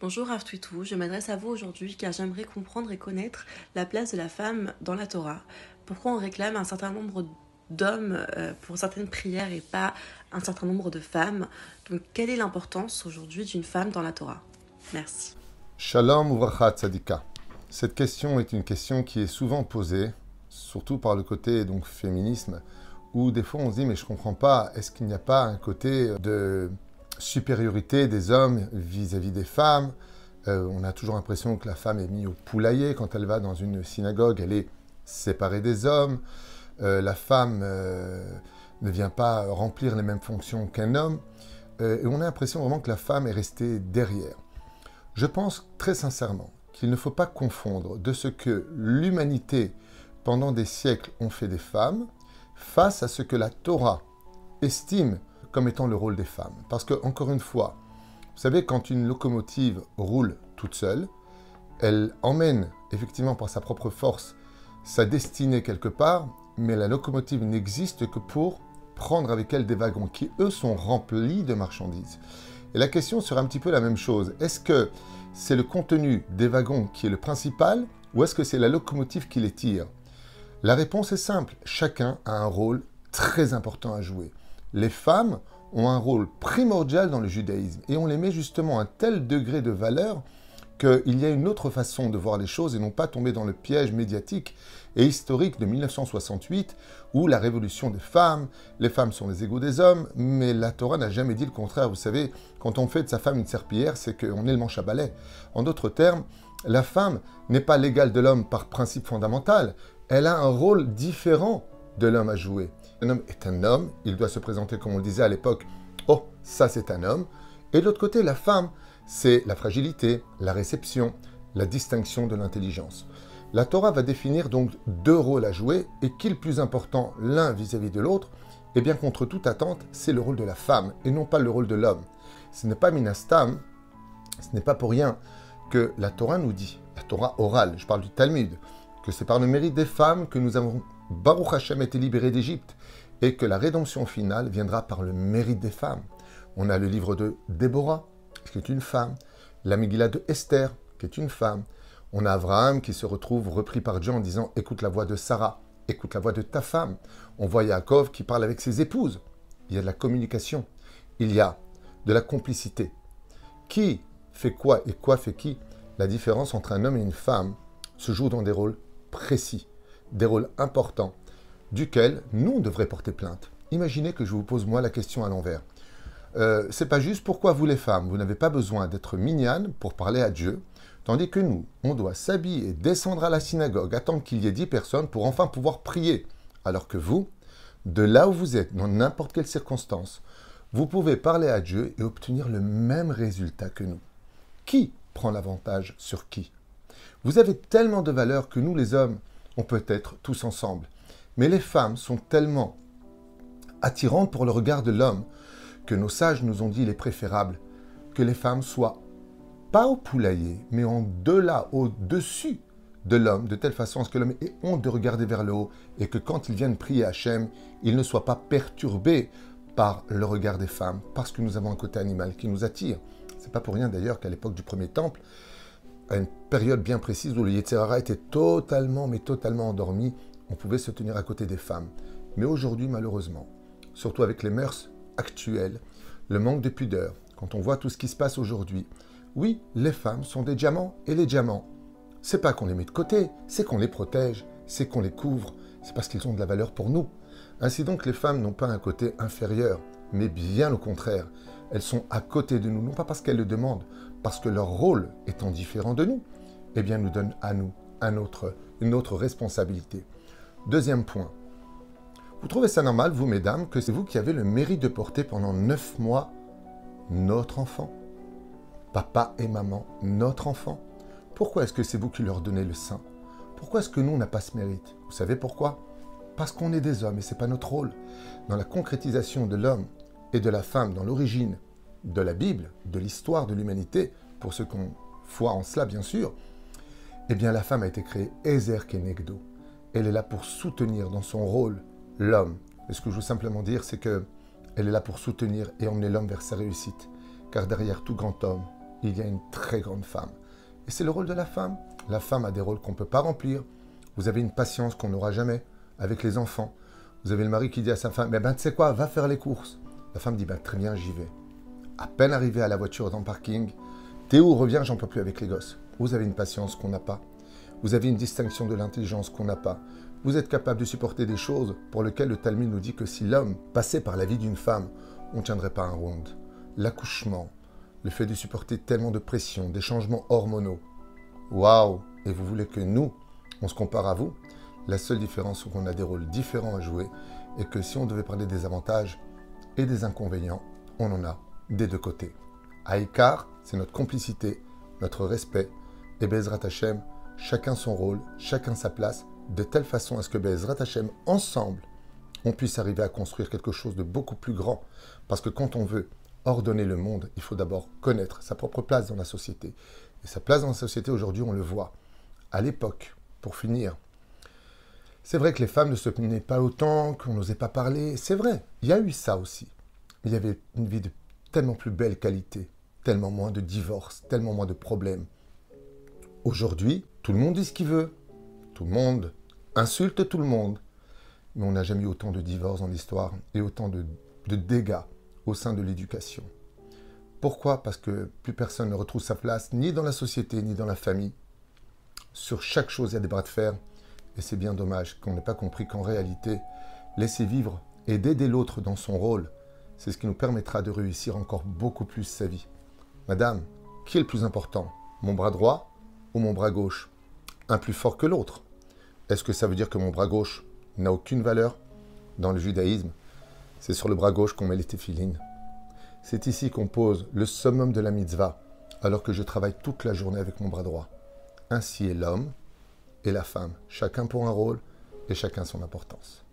Bonjour Rav Twitou, je m'adresse à vous aujourd'hui car j'aimerais comprendre et connaître la place de la femme dans la Torah. Pourquoi on réclame un certain nombre d'hommes euh, pour certaines prières et pas un certain nombre de femmes? Donc quelle est l'importance aujourd'hui d'une femme dans la Torah? Merci. Shalom Uvracha Tzadika. Cette question est une question qui est souvent posée, surtout par le côté donc féminisme, où des fois on se dit mais je comprends pas, est-ce qu'il n'y a pas un côté de supériorité des hommes vis-à-vis des femmes. Euh, on a toujours l'impression que la femme est mise au poulailler. Quand elle va dans une synagogue, elle est séparée des hommes. Euh, la femme euh, ne vient pas remplir les mêmes fonctions qu'un homme. et on a l'impression vraiment que la femme est restée derrière. Je pense très sincèrement qu'il ne faut pas confondre de ce que l'humanité, pendant des siècles, ont fait des femmes, face à ce que la Torah estime comme étant le rôle des femmes. Parce que, encore une fois, vous savez, quand une locomotive roule toute seule, elle emmène effectivement par sa propre force sa destinée quelque part, mais la locomotive n'existe que pour prendre avec elle des wagons qui, eux, sont remplis de marchandises. Et la question sera un petit peu la même chose. Est-ce que c'est le contenu des wagons qui est le principal ou est-ce que c'est la locomotive qui les tire? La réponse est simple. Chacun a un rôle très important à jouer les femmes ont un rôle primordial dans le judaïsme et on les met justement à un tel degré de valeur qu'il y a une autre façon de voir les choses et non pas tomber dans le piège médiatique et historique de 1968 où la révolution des femmes, les femmes sont les égaux des hommes, mais la Torah n'a jamais dit le contraire. Vous savez, quand on fait de sa femme une serpillière, c'est qu'on est le manche à balai. En d'autres termes, la femme n'est pas l'égale de l'homme par principe fondamental, elle a un rôle différent de l'homme à jouer. Un homme est un homme, il doit se présenter comme on le disait à l'époque, oh, ça c'est un homme. Et de l'autre côté, la femme, c'est la fragilité, la réception, la distinction de l'intelligence. La Torah va définir donc deux rôles à jouer et qui est le plus important l'un vis-à-vis de l'autre? Eh bien, contre toute attente, c'est le rôle de la femme et non pas le rôle de l'homme. Ce n'est pas minastam, ce n'est pas pour rien que la Torah nous dit, la Torah orale, je parle du Talmud, que c'est par le mérite des femmes que nous avons Baruch Hashem été libéré d'Égypte et que la rédemption finale viendra par le mérite des femmes. On a le livre de Déborah, qui est une femme, la Megillah de Esther, qui est une femme. On a Abraham qui se retrouve repris par Dieu en disant Écoute la voix de Sarah, écoute la voix de ta femme. On voit Yaakov qui parle avec ses épouses. Il y a de la communication, il y a de la complicité. Qui fait quoi et quoi fait qui? La différence entre un homme et une femme se joue dans des rôles précis des rôles importants, duquel nous, on devrait porter plainte. Imaginez que je vous pose moi la question à l'envers. Euh, c'est pas juste pourquoi vous les femmes, vous n'avez pas besoin d'être mignonnes pour parler à Dieu, tandis que nous, on doit s'habiller, descendre à la synagogue, attendre qu'il y ait dix personnes pour enfin pouvoir prier. Alors que vous, de là où vous êtes, dans n'importe quelle circonstance, vous pouvez parler à Dieu et obtenir le même résultat que nous. Qui prend l'avantage sur qui? Vous avez tellement de valeur que nous, les hommes, on peut être tous ensemble. Mais les femmes sont tellement attirantes pour le regard de l'homme que nos sages nous ont dit il est préférable que les femmes soient pas au poulailler, mais en delà, au-dessus de l'homme, de telle façon que l'homme ait honte de regarder vers le haut et que quand il vienne prier Hachem, il ne soit pas perturbé par le regard des femmes, parce que nous avons un côté animal qui nous attire. C'est pas pour rien d'ailleurs qu'à l'époque du premier temple, à une période bien précise où le Yetzirara était totalement, mais totalement endormi, on pouvait se tenir à côté des femmes. Mais aujourd'hui, malheureusement, surtout avec les mœurs actuelles, le manque de pudeur, quand on voit tout ce qui se passe aujourd'hui, oui, les femmes sont des diamants et les diamants, c'est pas qu'on les met de côté, c'est qu'on les protège, c'est qu'on les couvre, c'est parce qu'ils ont de la valeur pour nous. Ainsi donc, les femmes n'ont pas un côté inférieur, mais bien au contraire. Elles sont à côté de nous, non pas parce qu'elles le demandent, parce que leur rôle étant différent de nous, eh bien nous donne à nous une autre responsabilité. Deuxième point. Vous trouvez ça normal, vous mesdames, que c'est vous qui avez le mérite de porter pendant neuf mois notre enfant? Papa et maman, notre enfant? Pourquoi est-ce que c'est vous qui leur donnez le sein? Pourquoi est-ce que nous, on n'a pas ce mérite? Vous savez pourquoi? Parce qu'on est des hommes et ce n'est pas notre rôle. Dans la concrétisation de l'homme et de la femme, dans l'origine de la Bible, de l'histoire de l'humanité, pour ceux qui ont foi en cela bien sûr, eh bien la femme a été créée Ezer Kenegdo. Elle est là pour soutenir dans son rôle l'homme. Et ce que je veux simplement dire, c'est que elle est là pour soutenir et emmener l'homme vers sa réussite. Car derrière tout grand homme, il y a une très grande femme. Et c'est le rôle de la femme. La femme a des rôles qu'on ne peut pas remplir. Vous avez une patience qu'on n'aura jamais avec les enfants. Vous avez le mari qui dit à sa femme, mais ben tu sais quoi, va faire les courses. La femme dit, ben très bien, j'y vais. À peine arrivé à la voiture dans le parking, Théo revient, j'en peux plus avec les gosses. Vous avez une patience qu'on n'a pas. Vous avez une distinction de l'intelligence qu'on n'a pas. Vous êtes capable de supporter des choses pour lesquelles le Talmud nous dit que si l'homme passait par la vie d'une femme, on ne tiendrait pas un round. L'accouchement, le fait de supporter tellement de pression, des changements hormonaux. Waouh Et vous voulez que nous, on se compare à vous? La seule différence, c'est qu'on a des rôles différents à jouer et que si on devait parler des avantages et des inconvénients, on en a des deux côtés. Aïkar, c'est notre complicité, notre respect, et Bezrat Hashem, chacun son rôle, chacun sa place, de telle façon à ce que Bezrat Hashem, ensemble, on puisse arriver à construire quelque chose de beaucoup plus grand. Parce que quand on veut ordonner le monde, il faut d'abord connaître sa propre place dans la société. Et sa place dans la société, aujourd'hui, on le voit. À l'époque, pour finir, c'est vrai que les femmes ne se plaignaient pas autant, qu'on n'osait pas parler. C'est vrai, il y a eu ça aussi. Il y avait une vie de tellement plus belle qualité, tellement moins de divorces, tellement moins de problèmes. Aujourd'hui, tout le monde dit ce qu'il veut. Tout le monde insulte tout le monde. Mais on n'a jamais eu autant de divorces dans l'histoire et autant de, de dégâts au sein de l'éducation. Pourquoi? Parce que plus personne ne retrouve sa place, ni dans la société, ni dans la famille. Sur chaque chose, il y a des bras de fer. Et c'est bien dommage qu'on n'ait pas compris qu'en réalité, laisser vivre et d'aider l'autre dans son rôle, c'est ce qui nous permettra de réussir encore beaucoup plus sa vie. Madame, qui est le plus important? Mon bras droit ou mon bras gauche? Un plus fort que l'autre Est-ce que ça veut dire que mon bras gauche n'a aucune valeur? Dans le judaïsme, c'est sur le bras gauche qu'on met les téphilines. C'est ici qu'on pose le summum de la mitzvah, alors que je travaille toute la journée avec mon bras droit. Ainsi est l'homme et la femme, chacun pour un rôle et chacun son importance.